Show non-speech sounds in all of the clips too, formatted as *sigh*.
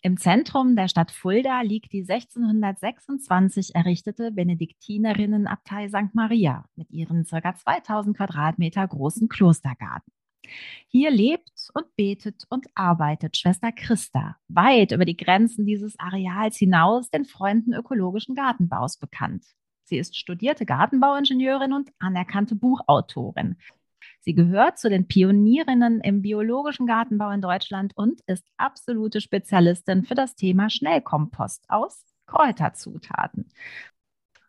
Im Zentrum der Stadt Fulda liegt die 1626 errichtete Benediktinerinnenabtei St. Maria mit ihren ca. 2000 Quadratmeter großen Klostergarten. Hier lebt und betet und arbeitet Schwester Christa weit über die Grenzen dieses Areals hinaus den Freunden ökologischen Gartenbaus bekannt. Sie ist studierte Gartenbauingenieurin und anerkannte Buchautorin. Sie gehört zu den Pionierinnen im biologischen Gartenbau in Deutschland und ist absolute Spezialistin für das Thema Schnellkompost aus Kräuterzutaten.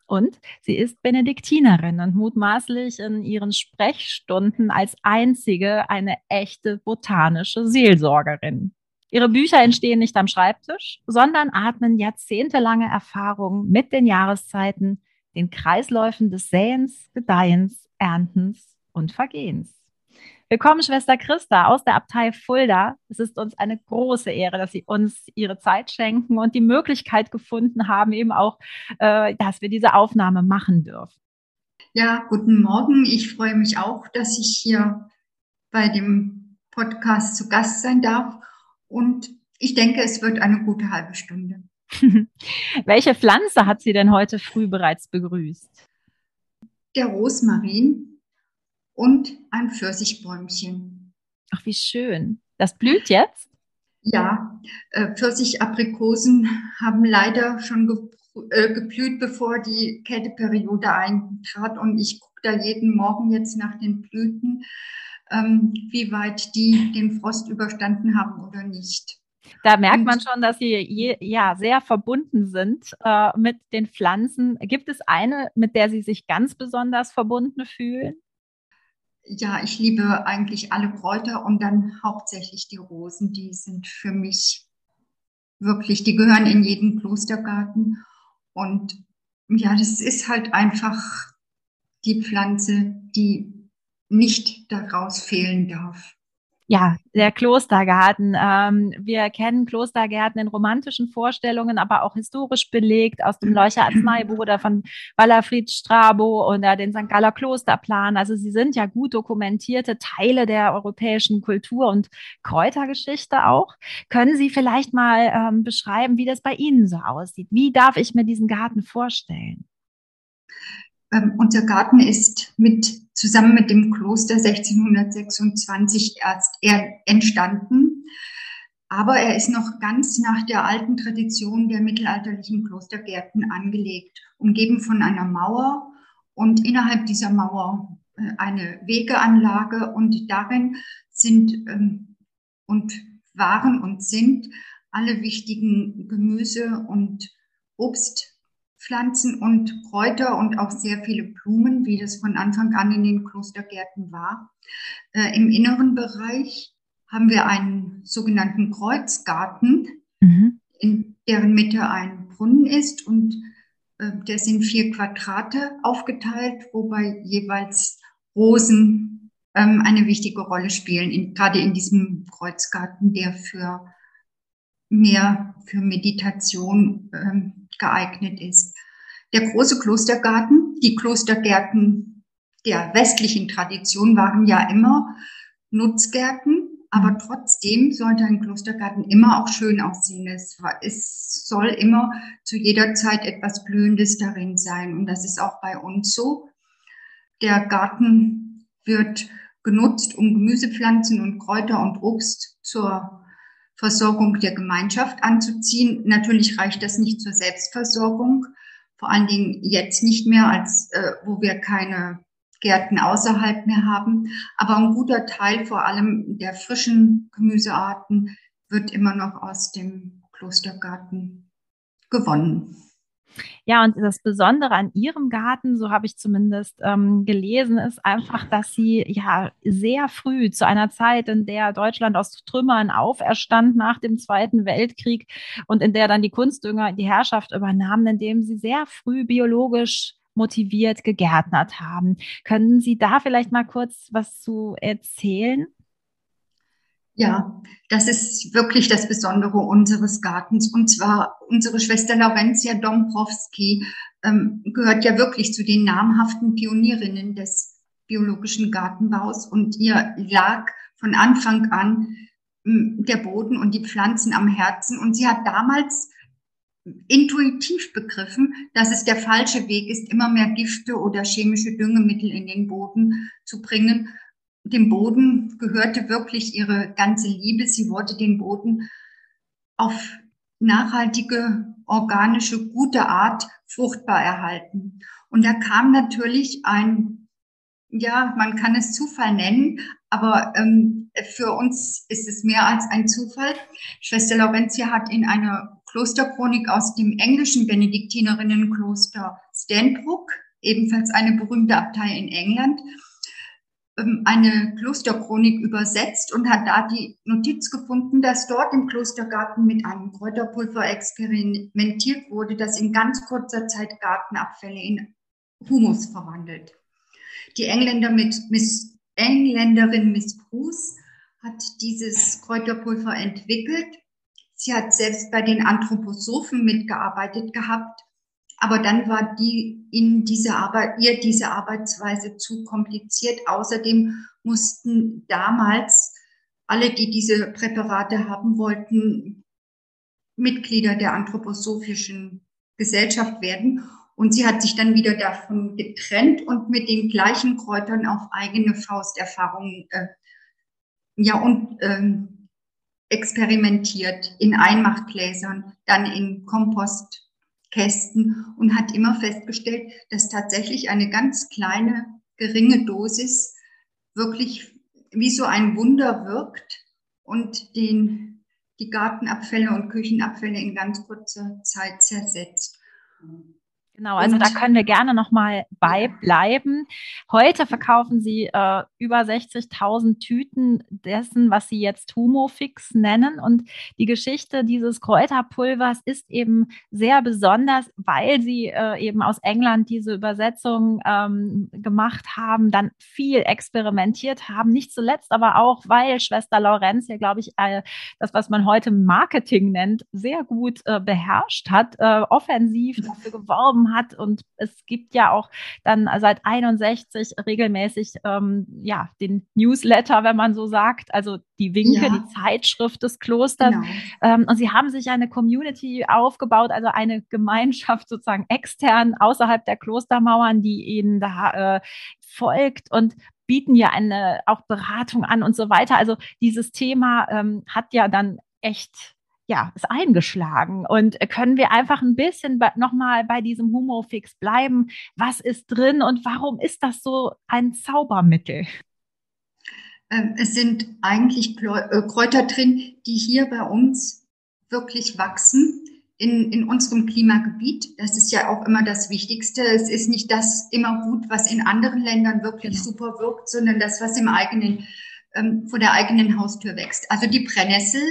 Und sie ist Benediktinerin und mutmaßlich in ihren Sprechstunden als einzige eine echte botanische Seelsorgerin. Ihre Bücher entstehen nicht am Schreibtisch, sondern atmen jahrzehntelange Erfahrung mit den Jahreszeiten, den Kreisläufen des Säens, Gedeihens, Erntens und Vergehens. Willkommen, Schwester Christa aus der Abtei Fulda. Es ist uns eine große Ehre, dass Sie uns Ihre Zeit schenken und die Möglichkeit gefunden haben, eben auch, äh, dass wir diese Aufnahme machen dürfen. Ja, guten Morgen. Ich freue mich auch, dass ich hier bei dem Podcast zu Gast sein darf. Und ich denke, es wird eine gute halbe Stunde. *laughs* Welche Pflanze hat sie denn heute früh bereits begrüßt? Der Rosmarin und ein Pfirsichbäumchen. Ach, wie schön. Das blüht jetzt? Ja, äh, Pfirsichaprikosen haben leider schon ge äh, geblüht, bevor die Kälteperiode eintrat. Und ich gucke da jeden Morgen jetzt nach den Blüten, ähm, wie weit die den Frost überstanden haben oder nicht. Da merkt man schon, dass sie je, ja sehr verbunden sind äh, mit den Pflanzen. Gibt es eine, mit der Sie sich ganz besonders verbunden fühlen? Ja, ich liebe eigentlich alle Kräuter und dann hauptsächlich die Rosen. Die sind für mich wirklich, die gehören in jeden Klostergarten. Und ja, das ist halt einfach die Pflanze, die nicht daraus fehlen darf. Ja, der Klostergarten. Ähm, wir kennen Klostergärten in romantischen Vorstellungen, aber auch historisch belegt aus dem Leucher Arzneibuch oder von Wallerfried Strabo oder den St. Galler Klosterplan. Also sie sind ja gut dokumentierte Teile der europäischen Kultur- und Kräutergeschichte auch. Können Sie vielleicht mal ähm, beschreiben, wie das bei Ihnen so aussieht? Wie darf ich mir diesen Garten vorstellen? Ähm, unser Garten ist mit zusammen mit dem Kloster 1626 erst entstanden. Aber er ist noch ganz nach der alten Tradition der mittelalterlichen Klostergärten angelegt, umgeben von einer Mauer und innerhalb dieser Mauer äh, eine Wegeanlage und darin sind ähm, und waren und sind alle wichtigen Gemüse und Obst Pflanzen und Kräuter und auch sehr viele Blumen, wie das von Anfang an in den Klostergärten war. Äh, Im inneren Bereich haben wir einen sogenannten Kreuzgarten, mhm. in deren Mitte ein Brunnen ist und äh, der sind vier Quadrate aufgeteilt, wobei jeweils Rosen ähm, eine wichtige Rolle spielen, in, gerade in diesem Kreuzgarten, der für mehr für Meditation ähm, geeignet ist. Der große Klostergarten, die Klostergärten der westlichen Tradition waren ja immer Nutzgärten, aber trotzdem sollte ein Klostergarten immer auch schön aussehen. Es, es soll immer zu jeder Zeit etwas Blühendes darin sein. Und das ist auch bei uns so. Der Garten wird genutzt, um Gemüsepflanzen und Kräuter und Obst zur Versorgung der Gemeinschaft anzuziehen. Natürlich reicht das nicht zur Selbstversorgung, vor allen Dingen jetzt nicht mehr, als äh, wo wir keine Gärten außerhalb mehr haben. Aber ein guter Teil, vor allem der frischen Gemüsearten, wird immer noch aus dem Klostergarten gewonnen. Ja, und das Besondere an ihrem Garten, so habe ich zumindest ähm, gelesen, ist einfach, dass sie ja sehr früh zu einer Zeit, in der Deutschland aus Trümmern auferstand nach dem Zweiten Weltkrieg und in der dann die Kunstdünger die Herrschaft übernahmen, indem sie sehr früh biologisch motiviert gegärtnert haben. Können Sie da vielleicht mal kurz was zu erzählen? Ja, das ist wirklich das Besondere unseres Gartens. Und zwar unsere Schwester Laurentia Dombrowski ähm, gehört ja wirklich zu den namhaften Pionierinnen des biologischen Gartenbaus. Und ihr lag von Anfang an ähm, der Boden und die Pflanzen am Herzen. Und sie hat damals intuitiv begriffen, dass es der falsche Weg ist, immer mehr Gifte oder chemische Düngemittel in den Boden zu bringen, dem Boden gehörte wirklich ihre ganze Liebe. Sie wollte den Boden auf nachhaltige, organische, gute Art fruchtbar erhalten. Und da kam natürlich ein, ja, man kann es Zufall nennen, aber ähm, für uns ist es mehr als ein Zufall. Schwester Laurentia hat in einer Klosterchronik aus dem englischen Benediktinerinnenkloster Stanbrook, ebenfalls eine berühmte Abtei in England, eine Klosterchronik übersetzt und hat da die Notiz gefunden, dass dort im Klostergarten mit einem Kräuterpulver experimentiert wurde, das in ganz kurzer Zeit Gartenabfälle in Humus verwandelt. Die Engländer mit Miss, Engländerin Miss Bruce hat dieses Kräuterpulver entwickelt. Sie hat selbst bei den Anthroposophen mitgearbeitet gehabt aber dann war die in diese Arbeit, ihr diese Arbeitsweise zu kompliziert. Außerdem mussten damals alle, die diese Präparate haben wollten, Mitglieder der anthroposophischen Gesellschaft werden. Und sie hat sich dann wieder davon getrennt und mit den gleichen Kräutern auf eigene Fausterfahrungen äh, ja und ähm, experimentiert in Einmachgläsern, dann in Kompost Kästen und hat immer festgestellt, dass tatsächlich eine ganz kleine, geringe Dosis wirklich wie so ein Wunder wirkt und den, die Gartenabfälle und Küchenabfälle in ganz kurzer Zeit zersetzt. Genau, also und, da können wir gerne nochmal beibleiben. Heute verkaufen Sie äh, über 60.000 Tüten dessen, was Sie jetzt Humofix nennen. Und die Geschichte dieses Kräuterpulvers ist eben sehr besonders, weil Sie äh, eben aus England diese Übersetzung ähm, gemacht haben, dann viel experimentiert haben. Nicht zuletzt aber auch, weil Schwester Lorenz ja, glaube ich, äh, das, was man heute Marketing nennt, sehr gut äh, beherrscht hat, äh, offensiv dafür geworben hat. Und es gibt ja auch dann seit 61 regelmäßig ähm, ja den Newsletter, wenn man so sagt, also die Winke, ja. die Zeitschrift des Klosters. Genau. Ähm, und sie haben sich eine Community aufgebaut, also eine Gemeinschaft sozusagen extern außerhalb der Klostermauern, die ihnen da äh, folgt und bieten ja eine auch Beratung an und so weiter. Also dieses Thema ähm, hat ja dann echt ja, ist eingeschlagen. Und können wir einfach ein bisschen nochmal bei diesem Humofix bleiben? Was ist drin und warum ist das so ein Zaubermittel? Ähm, es sind eigentlich äh, Kräuter drin, die hier bei uns wirklich wachsen. In, in unserem Klimagebiet. Das ist ja auch immer das Wichtigste. Es ist nicht das immer gut, was in anderen Ländern wirklich genau. super wirkt, sondern das, was im eigenen, ähm, vor der eigenen Haustür wächst. Also die Brennnessel,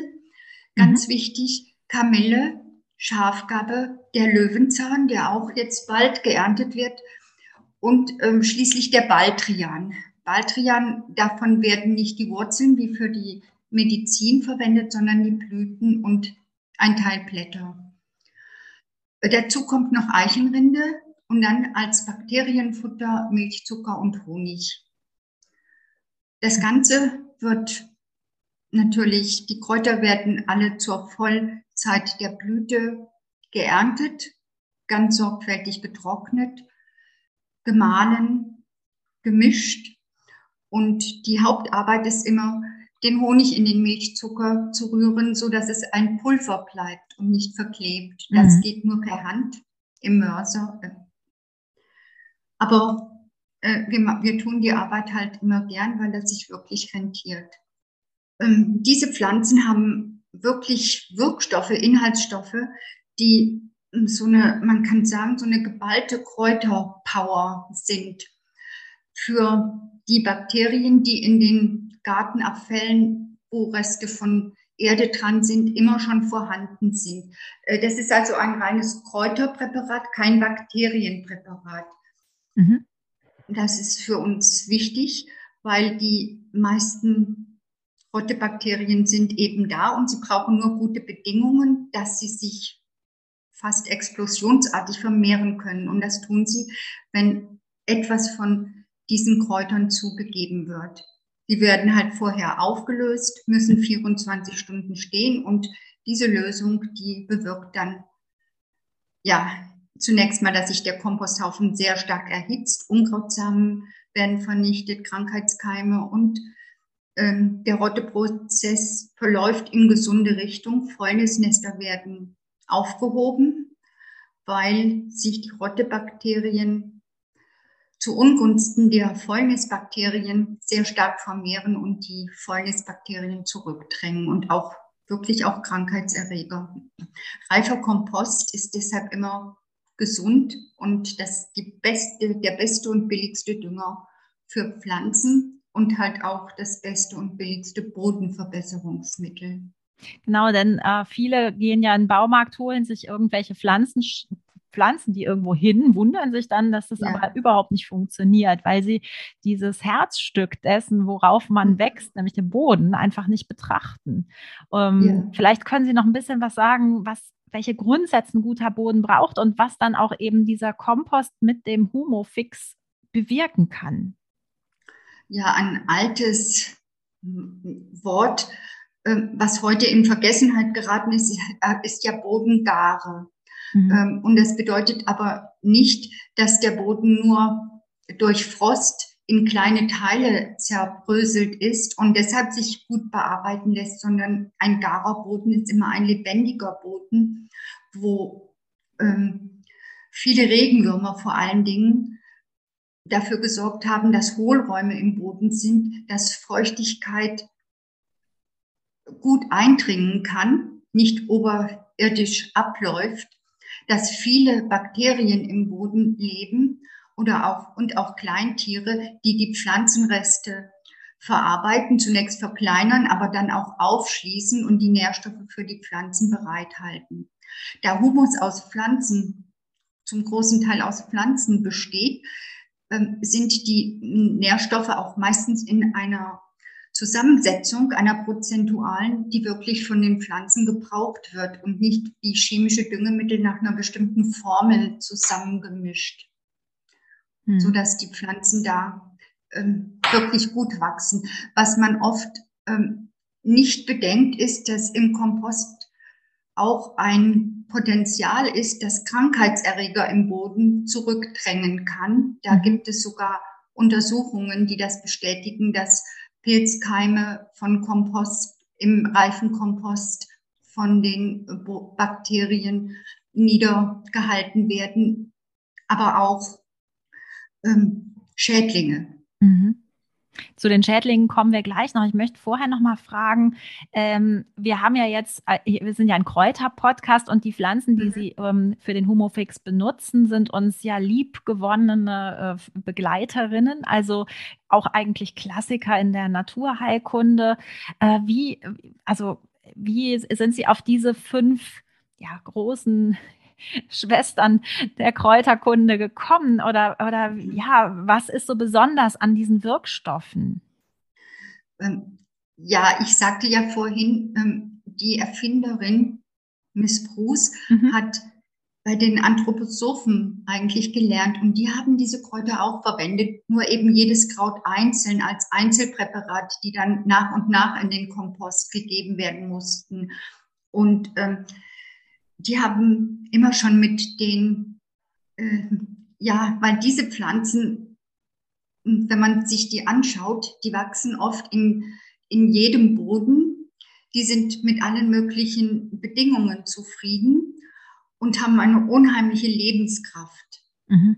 Ganz mhm. wichtig, Kamille, Schafgabe, der Löwenzahn, der auch jetzt bald geerntet wird. Und ähm, schließlich der Baldrian. Baldrian, davon werden nicht die Wurzeln wie für die Medizin verwendet, sondern die Blüten und ein Teil Blätter. Dazu kommt noch Eichenrinde und dann als Bakterienfutter Milchzucker und Honig. Das Ganze wird natürlich, die Kräuter werden alle zur Vollzeit der Blüte geerntet, ganz sorgfältig getrocknet, gemahlen, gemischt. Und die Hauptarbeit ist immer, den Honig in den Milchzucker zu rühren, so dass es ein Pulver bleibt und nicht verklebt. Das mhm. geht nur per Hand im Mörser. Aber äh, wir, wir tun die Arbeit halt immer gern, weil das sich wirklich rentiert. Ähm, diese Pflanzen haben wirklich Wirkstoffe, Inhaltsstoffe, die ähm, so eine, man kann sagen, so eine geballte Kräuterpower sind für die Bakterien, die in den Gartenabfällen, wo Reste von Erde dran sind, immer schon vorhanden sind. Äh, das ist also ein reines Kräuterpräparat, kein Bakterienpräparat. Mhm. Das ist für uns wichtig, weil die meisten Rottebakterien sind eben da und sie brauchen nur gute Bedingungen, dass sie sich fast explosionsartig vermehren können. Und das tun sie, wenn etwas von diesen Kräutern zugegeben wird. Die werden halt vorher aufgelöst, müssen 24 Stunden stehen und diese Lösung, die bewirkt dann, ja, zunächst mal, dass sich der Komposthaufen sehr stark erhitzt, Unkrautsamen werden vernichtet, Krankheitskeime und ähm, der Rotteprozess verläuft in gesunde Richtung. Fäulnisnester werden aufgehoben, weil sich die Rottebakterien zu Ungunsten der Fäulnisbakterien sehr stark vermehren und die Fäulnisbakterien zurückdrängen und auch wirklich auch Krankheitserreger. Reifer Kompost ist deshalb immer gesund und das die beste, der beste und billigste Dünger für Pflanzen und halt auch das beste und billigste Bodenverbesserungsmittel. Genau, denn äh, viele gehen ja in den Baumarkt, holen sich irgendwelche Pflanzen, pflanzen die irgendwo hin, wundern sich dann, dass das ja. aber überhaupt nicht funktioniert, weil sie dieses Herzstück dessen, worauf man mhm. wächst, nämlich den Boden, einfach nicht betrachten. Ähm, ja. Vielleicht können Sie noch ein bisschen was sagen, was welche Grundsätze ein guter Boden braucht und was dann auch eben dieser Kompost mit dem Humofix bewirken kann. Ja, ein altes Wort, ähm, was heute in Vergessenheit geraten ist, ist ja Bodengare. Mhm. Ähm, und das bedeutet aber nicht, dass der Boden nur durch Frost in kleine Teile zerbröselt ist und deshalb sich gut bearbeiten lässt, sondern ein garer Boden ist immer ein lebendiger Boden, wo ähm, viele Regenwürmer vor allen Dingen dafür gesorgt haben, dass Hohlräume im Boden sind, dass Feuchtigkeit gut eindringen kann, nicht oberirdisch abläuft dass viele Bakterien im Boden leben oder auch, und auch Kleintiere, die die Pflanzenreste verarbeiten, zunächst verkleinern, aber dann auch aufschließen und die Nährstoffe für die Pflanzen bereithalten. Da Humus aus Pflanzen, zum großen Teil aus Pflanzen besteht, sind die Nährstoffe auch meistens in einer Zusammensetzung einer prozentualen, die wirklich von den Pflanzen gebraucht wird und nicht wie chemische Düngemittel nach einer bestimmten Formel zusammengemischt, hm. sodass die Pflanzen da ähm, wirklich gut wachsen. Was man oft ähm, nicht bedenkt, ist, dass im Kompost auch ein Potenzial ist, das Krankheitserreger im Boden zurückdrängen kann. Da hm. gibt es sogar Untersuchungen, die das bestätigen, dass Pilzkeime von Kompost, im reifen Kompost von den Bakterien niedergehalten werden, aber auch ähm, Schädlinge. Mhm. Zu den Schädlingen kommen wir gleich noch. Ich möchte vorher noch mal fragen, ähm, wir haben ja jetzt, äh, wir sind ja ein Kräuter-Podcast und die Pflanzen, die mhm. Sie ähm, für den Humofix benutzen, sind uns ja liebgewonnene äh, Begleiterinnen, also auch eigentlich Klassiker in der Naturheilkunde. Äh, wie, also wie sind Sie auf diese fünf ja, großen Schwestern der Kräuterkunde gekommen? Oder, oder ja, was ist so besonders an diesen Wirkstoffen? Ähm, ja, ich sagte ja vorhin, ähm, die Erfinderin Miss Bruce mhm. hat bei den Anthroposophen eigentlich gelernt und die haben diese Kräuter auch verwendet, nur eben jedes Kraut einzeln als Einzelpräparat, die dann nach und nach in den Kompost gegeben werden mussten. Und ähm, die haben immer schon mit den, äh, ja, weil diese Pflanzen, wenn man sich die anschaut, die wachsen oft in, in jedem Boden. Die sind mit allen möglichen Bedingungen zufrieden und haben eine unheimliche Lebenskraft. Mhm.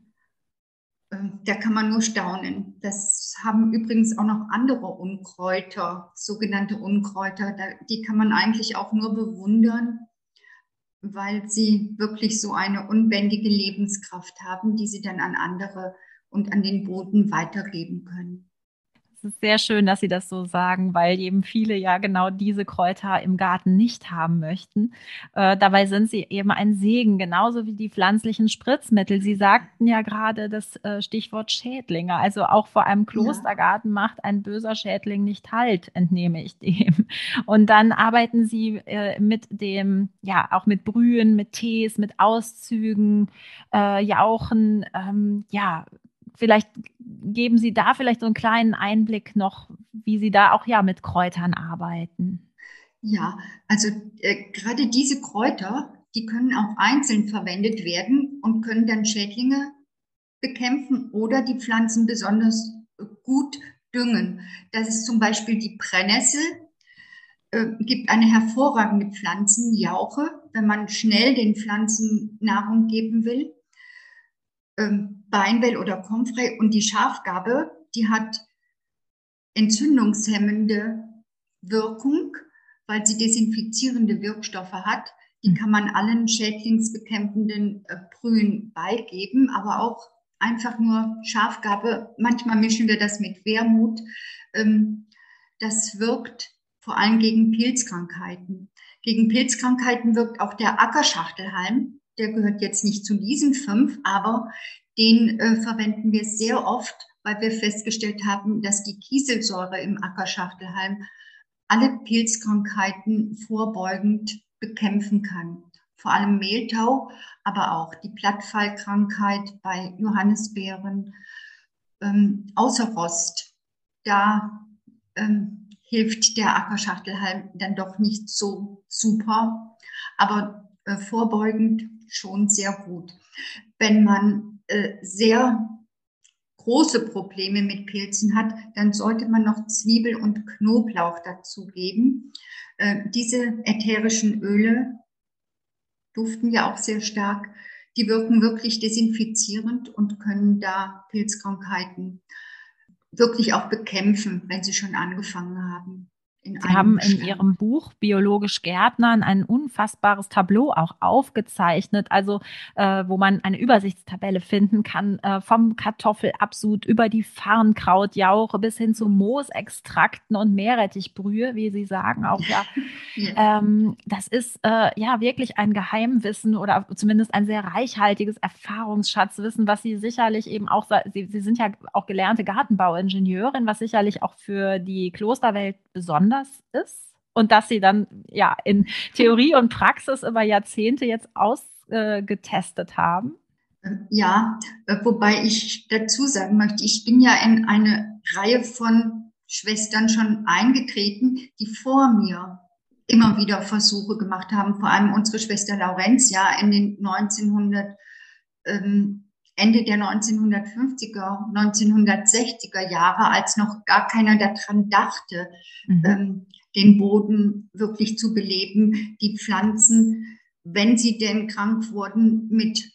Ähm, da kann man nur staunen. Das haben übrigens auch noch andere Unkräuter, sogenannte Unkräuter. Die kann man eigentlich auch nur bewundern weil sie wirklich so eine unbändige Lebenskraft haben, die sie dann an andere und an den Boden weitergeben können. Ist sehr schön, dass Sie das so sagen, weil eben viele ja genau diese Kräuter im Garten nicht haben möchten. Äh, dabei sind sie eben ein Segen, genauso wie die pflanzlichen Spritzmittel. Sie sagten ja gerade das äh, Stichwort Schädlinge. Also auch vor einem Klostergarten ja. macht ein böser Schädling nicht Halt, entnehme ich *laughs* dem. Und dann arbeiten Sie äh, mit dem, ja, auch mit Brühen, mit Tees, mit Auszügen, äh, Jauchen, ähm, ja, vielleicht geben Sie da vielleicht so einen kleinen Einblick noch, wie Sie da auch ja mit Kräutern arbeiten. Ja, also äh, gerade diese Kräuter, die können auch einzeln verwendet werden und können dann Schädlinge bekämpfen oder die Pflanzen besonders gut düngen. Das ist zum Beispiel die Brennnessel, äh, gibt eine hervorragende Pflanzenjauche, wenn man schnell den Pflanzen Nahrung geben will ähm, Beinwell oder Comfrey und die Schafgabe, die hat entzündungshemmende Wirkung, weil sie desinfizierende Wirkstoffe hat. Die hm. kann man allen schädlingsbekämpfenden äh, Brühen beigeben, aber auch einfach nur Schafgabe. Manchmal mischen wir das mit Wermut. Ähm, das wirkt vor allem gegen Pilzkrankheiten. Gegen Pilzkrankheiten wirkt auch der Ackerschachtelhalm der gehört jetzt nicht zu diesen fünf, aber den äh, verwenden wir sehr oft, weil wir festgestellt haben, dass die Kieselsäure im Ackerschachtelhalm alle Pilzkrankheiten vorbeugend bekämpfen kann. Vor allem Mehltau, aber auch die Blattfallkrankheit bei Johannisbeeren, ähm, außer Rost. Da ähm, hilft der Ackerschachtelhalm dann doch nicht so super, aber äh, vorbeugend schon sehr gut. Wenn man äh, sehr große Probleme mit Pilzen hat, dann sollte man noch Zwiebel und Knoblauch dazugeben. Äh, diese ätherischen Öle duften ja auch sehr stark. Die wirken wirklich desinfizierend und können da Pilzkrankheiten wirklich auch bekämpfen, wenn sie schon angefangen haben. Sie haben in Ihrem Buch Biologisch Gärtnern ein unfassbares Tableau auch aufgezeichnet, also äh, wo man eine Übersichtstabelle finden kann, äh, vom Kartoffelabsud über die Farnkrautjauche bis hin zu Moosextrakten und Meerrettichbrühe, wie Sie sagen auch ja. *laughs* ja. Ähm, das ist äh, ja wirklich ein Geheimwissen oder zumindest ein sehr reichhaltiges Erfahrungsschatzwissen, was Sie sicherlich eben auch, Sie, Sie sind ja auch gelernte Gartenbauingenieurin, was sicherlich auch für die Klosterwelt besonders anders ist und dass sie dann ja in Theorie und Praxis über Jahrzehnte jetzt ausgetestet haben? Ja, äh, wobei ich dazu sagen möchte, ich bin ja in eine Reihe von Schwestern schon eingetreten, die vor mir immer wieder Versuche gemacht haben, vor allem unsere Schwester Laurentia in den 1900 ähm, Ende der 1950er, 1960er Jahre, als noch gar keiner daran dachte, mhm. ähm, den Boden wirklich zu beleben, die Pflanzen, wenn sie denn krank wurden, mit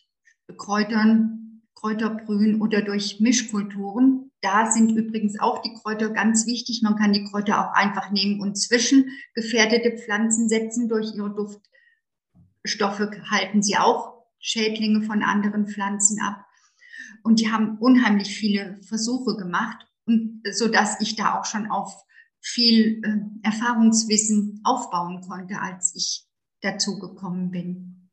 Kräutern, Kräuterbrühen oder durch Mischkulturen. Da sind übrigens auch die Kräuter ganz wichtig. Man kann die Kräuter auch einfach nehmen und zwischen gefährdete Pflanzen setzen. Durch ihre Duftstoffe halten sie auch Schädlinge von anderen Pflanzen ab. Und die haben unheimlich viele Versuche gemacht, und so dass ich da auch schon auf viel äh, Erfahrungswissen aufbauen konnte, als ich dazu gekommen bin.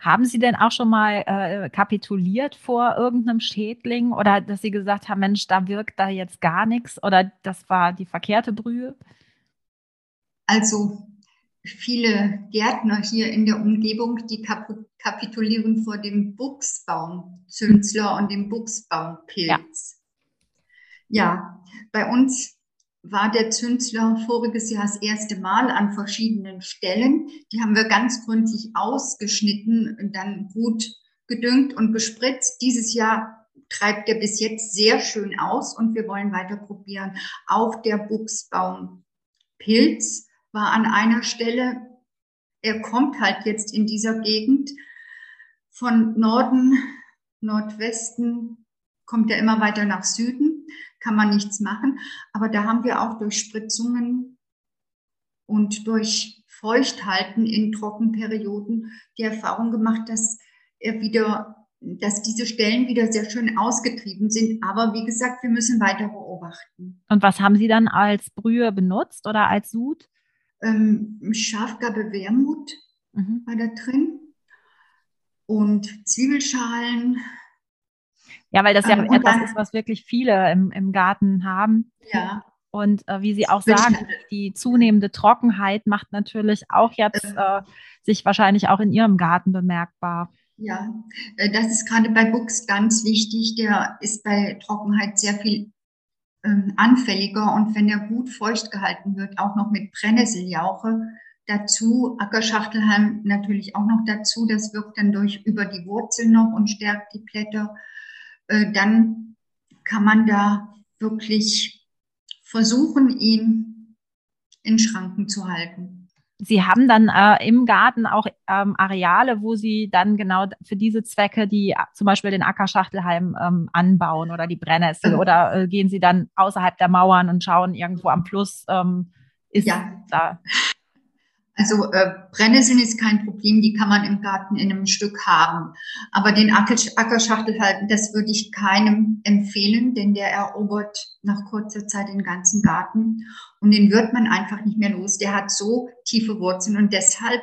Haben Sie denn auch schon mal äh, kapituliert vor irgendeinem Schädling oder dass Sie gesagt haben, Mensch, da wirkt da jetzt gar nichts oder das war die verkehrte Brühe? Also viele Gärtner hier in der Umgebung, die kapitulieren vor dem Buchsbaumzünsler und dem Buchsbaumpilz. Ja. ja, bei uns war der Zünsler voriges Jahr das erste Mal an verschiedenen Stellen. Die haben wir ganz gründlich ausgeschnitten und dann gut gedüngt und gespritzt. Dieses Jahr treibt er bis jetzt sehr schön aus und wir wollen weiter probieren. Auch der Buchsbaumpilz war an einer Stelle, er kommt halt jetzt in dieser Gegend von Norden, Nordwesten, kommt er immer weiter nach Süden, kann man nichts machen. Aber da haben wir auch durch Spritzungen und durch Feuchthalten in Trockenperioden die Erfahrung gemacht, dass er wieder dass diese Stellen wieder sehr schön ausgetrieben sind. Aber wie gesagt, wir müssen weiter beobachten. Und was haben Sie dann als Brühe benutzt oder als Sud? Ähm, Schafgabe Wermut mhm. war da drin und Zwiebelschalen. Ja, weil das ja ähm, etwas ist, was wirklich viele im, im Garten haben. Ja. Und äh, wie Sie auch sagen, die zunehmende Trockenheit macht natürlich auch jetzt äh, sich wahrscheinlich auch in Ihrem Garten bemerkbar. Ja, äh, das ist gerade bei Buchs ganz wichtig. Der ist bei Trockenheit sehr viel ähm, anfälliger und wenn er gut feucht gehalten wird, auch noch mit Brennnesseljauche dazu, Ackerschachtelhalm natürlich auch noch dazu, das wirkt dann durch über die Wurzeln noch und stärkt die Blätter, äh, dann kann man da wirklich versuchen, ihn in Schranken zu halten. Sie haben dann äh, im Garten auch ähm, Areale, wo Sie dann genau für diese Zwecke die äh, zum Beispiel den Ackerschachtelhalm ähm, anbauen oder die Brennnessel äh. oder äh, gehen Sie dann außerhalb der Mauern und schauen irgendwo am Fluss ähm, ist ja. da also äh, Brennnesseln ist kein Problem, die kann man im Garten in einem Stück haben. Aber den Ackerschachtel halten, das würde ich keinem empfehlen, denn der erobert nach kurzer Zeit den ganzen Garten und den wird man einfach nicht mehr los. Der hat so tiefe Wurzeln und deshalb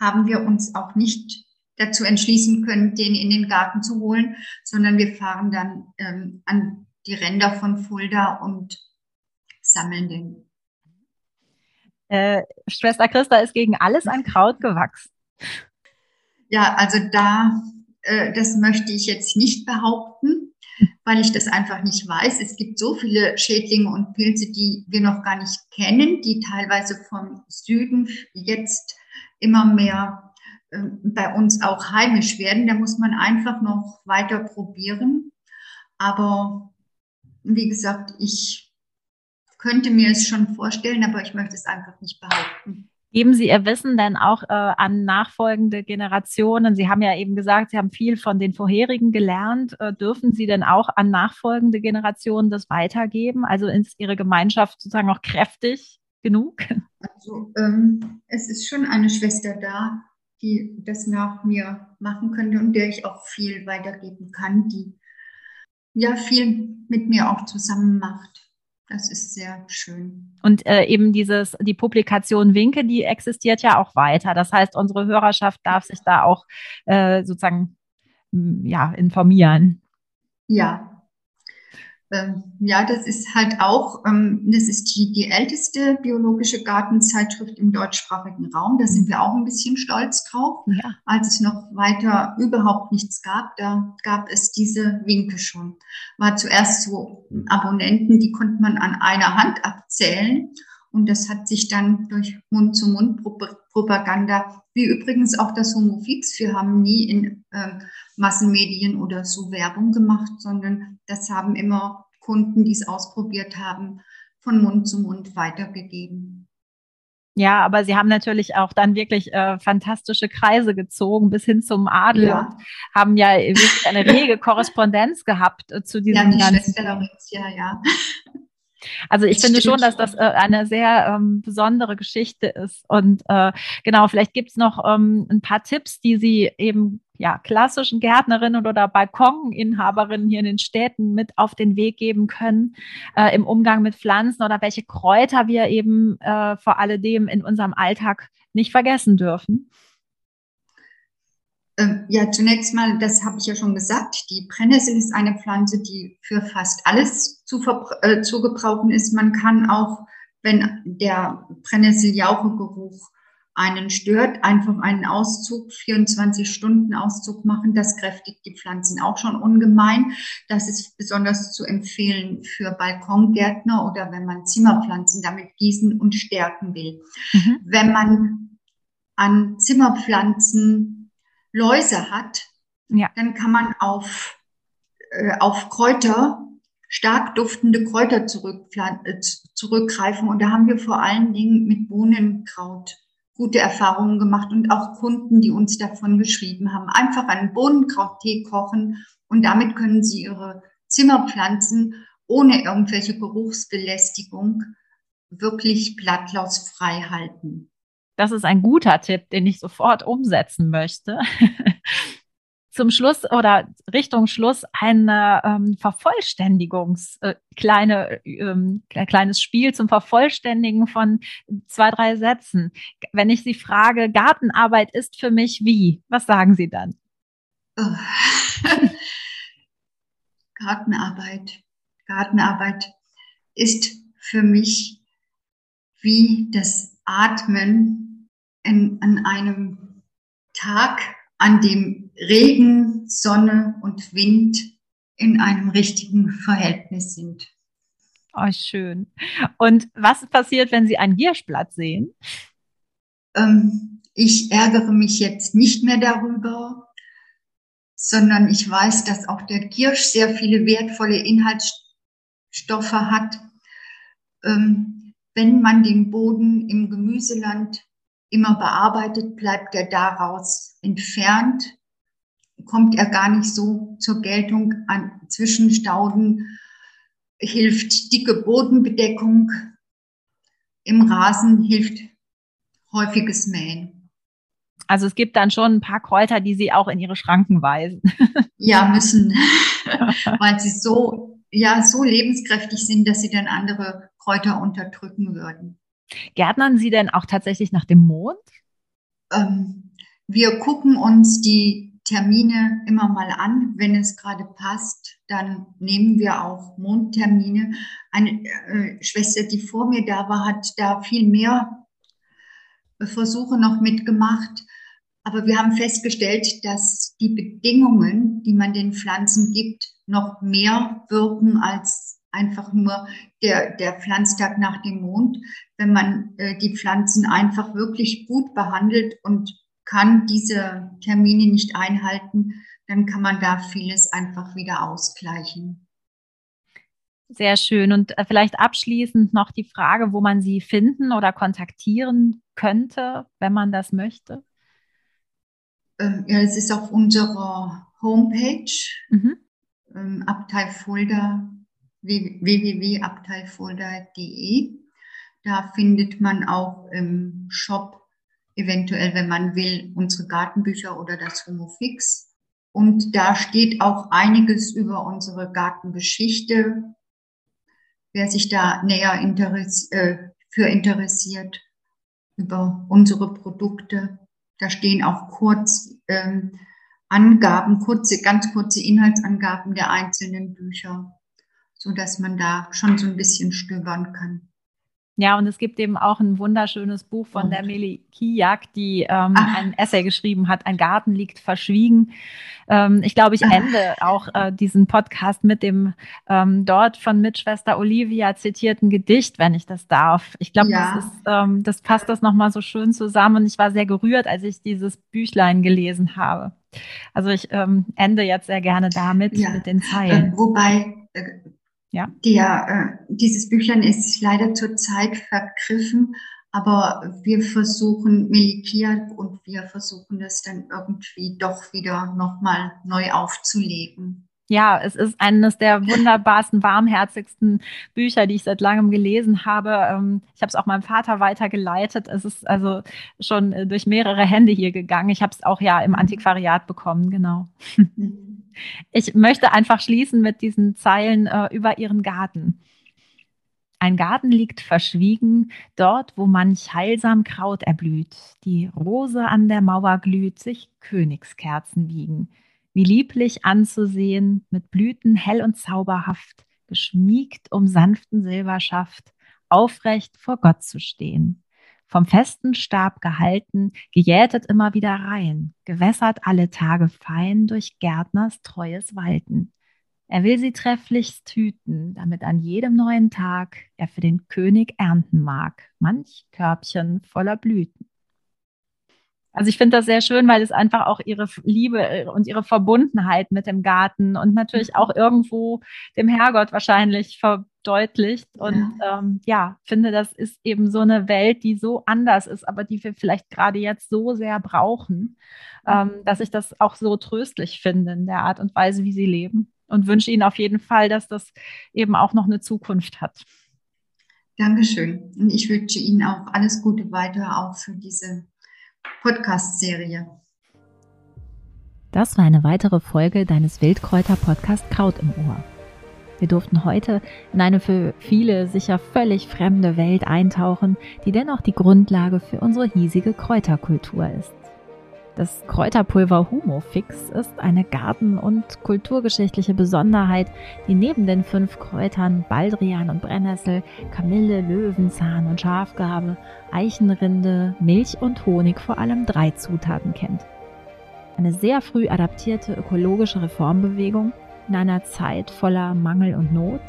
haben wir uns auch nicht dazu entschließen können, den in den Garten zu holen, sondern wir fahren dann ähm, an die Ränder von Fulda und sammeln den. Äh, Schwester Christa ist gegen alles an Kraut gewachsen. Ja, also da, äh, das möchte ich jetzt nicht behaupten, weil ich das einfach nicht weiß. Es gibt so viele Schädlinge und Pilze, die wir noch gar nicht kennen, die teilweise vom Süden jetzt immer mehr äh, bei uns auch heimisch werden. Da muss man einfach noch weiter probieren. Aber wie gesagt, ich könnte mir es schon vorstellen, aber ich möchte es einfach nicht behaupten. Geben Sie Ihr Wissen denn auch äh, an nachfolgende Generationen? Sie haben ja eben gesagt, Sie haben viel von den vorherigen gelernt. Äh, dürfen Sie denn auch an nachfolgende Generationen das weitergeben? Also ist Ihre Gemeinschaft sozusagen noch kräftig genug? Also ähm, es ist schon eine Schwester da, die das nach mir machen könnte und der ich auch viel weitergeben kann, die ja viel mit mir auch zusammen macht. Das ist sehr schön. Und äh, eben dieses, die Publikation Winke, die existiert ja auch weiter. Das heißt, unsere Hörerschaft darf sich da auch äh, sozusagen ja, informieren. Ja, ähm, ja, das ist halt auch, ähm, das ist die, die älteste biologische Gartenzeitschrift im deutschsprachigen Raum. Da sind wir auch ein bisschen stolz drauf. Ja. Als es noch weiter überhaupt nichts gab, da gab es diese Winke schon. War zuerst so Abonnenten, die konnte man an einer Hand abzählen. Und das hat sich dann durch Mund-zu-Mund-Propaganda, wie übrigens auch das Homofix, wir haben nie in äh, Massenmedien oder so Werbung gemacht, sondern das haben immer Kunden, die es ausprobiert haben, von Mund zu Mund weitergegeben. Ja, aber Sie haben natürlich auch dann wirklich äh, fantastische Kreise gezogen bis hin zum Adel ja. und haben ja wirklich eine rege Korrespondenz gehabt äh, zu diesem ja, die ganzen. Schwester Laurentia, ja. Also ich das finde schon, dass das äh, eine sehr ähm, besondere Geschichte ist. Und äh, genau, vielleicht gibt's noch ähm, ein paar Tipps, die Sie eben ja, klassischen Gärtnerinnen oder Balkoninhaberinnen hier in den Städten mit auf den Weg geben können äh, im Umgang mit Pflanzen oder welche Kräuter wir eben äh, vor alledem in unserem Alltag nicht vergessen dürfen. Ähm, ja, zunächst mal, das habe ich ja schon gesagt, die Brennnessel ist eine Pflanze, die für fast alles zu, äh, zu gebrauchen ist. Man kann auch, wenn der Brennnesseljauchegeruch einen stört, einfach einen Auszug, 24 Stunden Auszug machen. Das kräftigt die Pflanzen auch schon ungemein. Das ist besonders zu empfehlen für Balkongärtner oder wenn man Zimmerpflanzen damit gießen und stärken will. Mhm. Wenn man an Zimmerpflanzen Läuse hat, ja. dann kann man auf, äh, auf Kräuter, stark duftende Kräuter äh, zurückgreifen. Und da haben wir vor allen Dingen mit Bohnenkraut gute Erfahrungen gemacht und auch Kunden, die uns davon geschrieben haben. Einfach einen Bohnenkrauttee kochen und damit können sie ihre Zimmerpflanzen ohne irgendwelche Geruchsbelästigung wirklich blattlausfrei halten. Das ist ein guter Tipp, den ich sofort umsetzen möchte. *laughs* zum Schluss oder Richtung Schluss eine ähm, Vervollständigungs, äh, kleine, ähm, kleines Spiel zum Vervollständigen von zwei, drei Sätzen. Wenn ich Sie frage, Gartenarbeit ist für mich wie? Was sagen Sie dann? Oh. *laughs* Gartenarbeit. Gartenarbeit ist für mich wie das Atmen in, an einem Tag, an dem Regen, Sonne und Wind in einem richtigen Verhältnis sind. Oh, schön. Und was passiert, wenn Sie ein Gierschblatt sehen? Ähm, ich ärgere mich jetzt nicht mehr darüber, sondern ich weiß, dass auch der Giersch sehr viele wertvolle Inhaltsstoffe hat. Ähm, wenn man den Boden im Gemüseland immer bearbeitet, bleibt er daraus entfernt, kommt er gar nicht so zur Geltung an Zwischenstauden, hilft dicke Bodenbedeckung, im Rasen hilft häufiges Mähen. Also es gibt dann schon ein paar Kräuter, die Sie auch in Ihre Schranken weisen. *laughs* Ja, müssen, *laughs* weil sie so, ja, so lebenskräftig sind, dass sie dann andere Kräuter unterdrücken würden. Gärtnern Sie denn auch tatsächlich nach dem Mond? Ähm, wir gucken uns die Termine immer mal an. Wenn es gerade passt, dann nehmen wir auch Mondtermine. Eine äh, Schwester, die vor mir da war, hat da viel mehr Versuche noch mitgemacht. Aber wir haben festgestellt, dass die Bedingungen, die man den Pflanzen gibt, noch mehr wirken als einfach nur der, der Pflanztag nach dem Mond. Wenn man äh, die Pflanzen einfach wirklich gut behandelt und kann diese Termine nicht einhalten, dann kann man da vieles einfach wieder ausgleichen. Sehr schön. Und äh, vielleicht abschließend noch die Frage, wo man Sie finden oder kontaktieren könnte, wenn man das möchte. Ähm, ja, es ist auf unserer Homepage mhm. ähm, Abtei Fulda www.abteifulda.de. Da findet man auch im Shop eventuell, wenn man will, unsere Gartenbücher oder das Homofix. Und da steht auch einiges über unsere Gartengeschichte. Wer sich da näher interess äh, für interessiert, über unsere Produkte, da stehen auch kurz ähm, Angaben, kurze, ganz kurze Inhaltsangaben der einzelnen Bücher, so dass man da schon so ein bisschen stöbern kann. Ja, und es gibt eben auch ein wunderschönes Buch von und. der Meli Kijak, die ähm, ein Essay geschrieben hat, Ein Garten liegt verschwiegen. Ähm, ich glaube, ich ende auch äh, diesen Podcast mit dem ähm, dort von Mitschwester Olivia zitierten Gedicht, wenn ich das darf. Ich glaube, ja. das, ähm, das passt das nochmal so schön zusammen. Und ich war sehr gerührt, als ich dieses Büchlein gelesen habe. Also ich ähm, ende jetzt sehr gerne damit, ja. mit den Zeilen. Äh, wobei, äh, ja. Der, äh, dieses Büchlein ist leider zurzeit vergriffen, aber wir versuchen Melikia und wir versuchen das dann irgendwie doch wieder nochmal neu aufzulegen. Ja, es ist eines der wunderbarsten, warmherzigsten Bücher, die ich seit langem gelesen habe. Ähm, ich habe es auch meinem Vater weitergeleitet. Es ist also schon äh, durch mehrere Hände hier gegangen. Ich habe es auch ja im. Antiquariat bekommen, genau. *laughs* Ich möchte einfach schließen mit diesen Zeilen äh, über Ihren Garten. Ein Garten liegt verschwiegen, dort, wo manch heilsam Kraut erblüht, die Rose an der Mauer glüht, sich Königskerzen wiegen. Wie lieblich anzusehen, mit Blüten hell und zauberhaft, geschmiegt um sanften Silberschaft, aufrecht vor Gott zu stehen vom festen Stab gehalten, gejätet immer wieder rein, gewässert alle Tage fein durch Gärtners treues Walten. Er will sie trefflichst hüten, damit an jedem neuen Tag er für den König ernten mag, manch Körbchen voller Blüten. Also ich finde das sehr schön, weil es einfach auch ihre Liebe äh, und ihre Verbundenheit mit dem Garten und natürlich auch irgendwo dem Herrgott wahrscheinlich verdeutlicht. Und ja. Ähm, ja, finde, das ist eben so eine Welt, die so anders ist, aber die wir vielleicht gerade jetzt so sehr brauchen, ähm, dass ich das auch so tröstlich finde in der Art und Weise, wie sie leben. Und wünsche ihnen auf jeden Fall, dass das eben auch noch eine Zukunft hat. Dankeschön. Und ich wünsche Ihnen auch alles Gute weiter, auch für diese Podcast-Serie. Das war eine weitere Folge deines Wildkräuter-Podcast Kraut im Ohr. Wir durften heute in eine für viele sicher völlig fremde Welt eintauchen, die dennoch die Grundlage für unsere hiesige Kräuterkultur ist. Das Kräuterpulver Humofix ist eine garten- und kulturgeschichtliche Besonderheit, die neben den fünf Kräutern Baldrian und Brennnessel, Kamille, Löwenzahn und Schafgarbe, Eichenrinde, Milch und Honig vor allem drei Zutaten kennt. Eine sehr früh adaptierte ökologische Reformbewegung in einer Zeit voller Mangel und Not,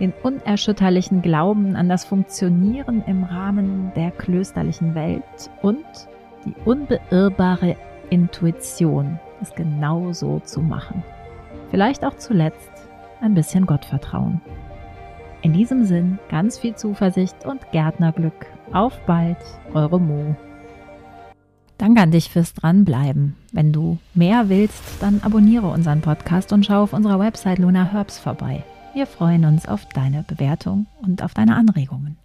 den unerschütterlichen Glauben an das Funktionieren im Rahmen der klösterlichen Welt und die unbeirrbare Intuition, es genau so zu machen. Vielleicht auch zuletzt ein bisschen Gottvertrauen. In diesem Sinn ganz viel Zuversicht und Gärtnerglück. Auf bald, eure Mo. Danke an dich fürs Dranbleiben. Wenn du mehr willst, dann abonniere unseren Podcast und schau auf unserer Website Luna Herbs vorbei. Wir freuen uns auf deine Bewertung und auf deine Anregungen.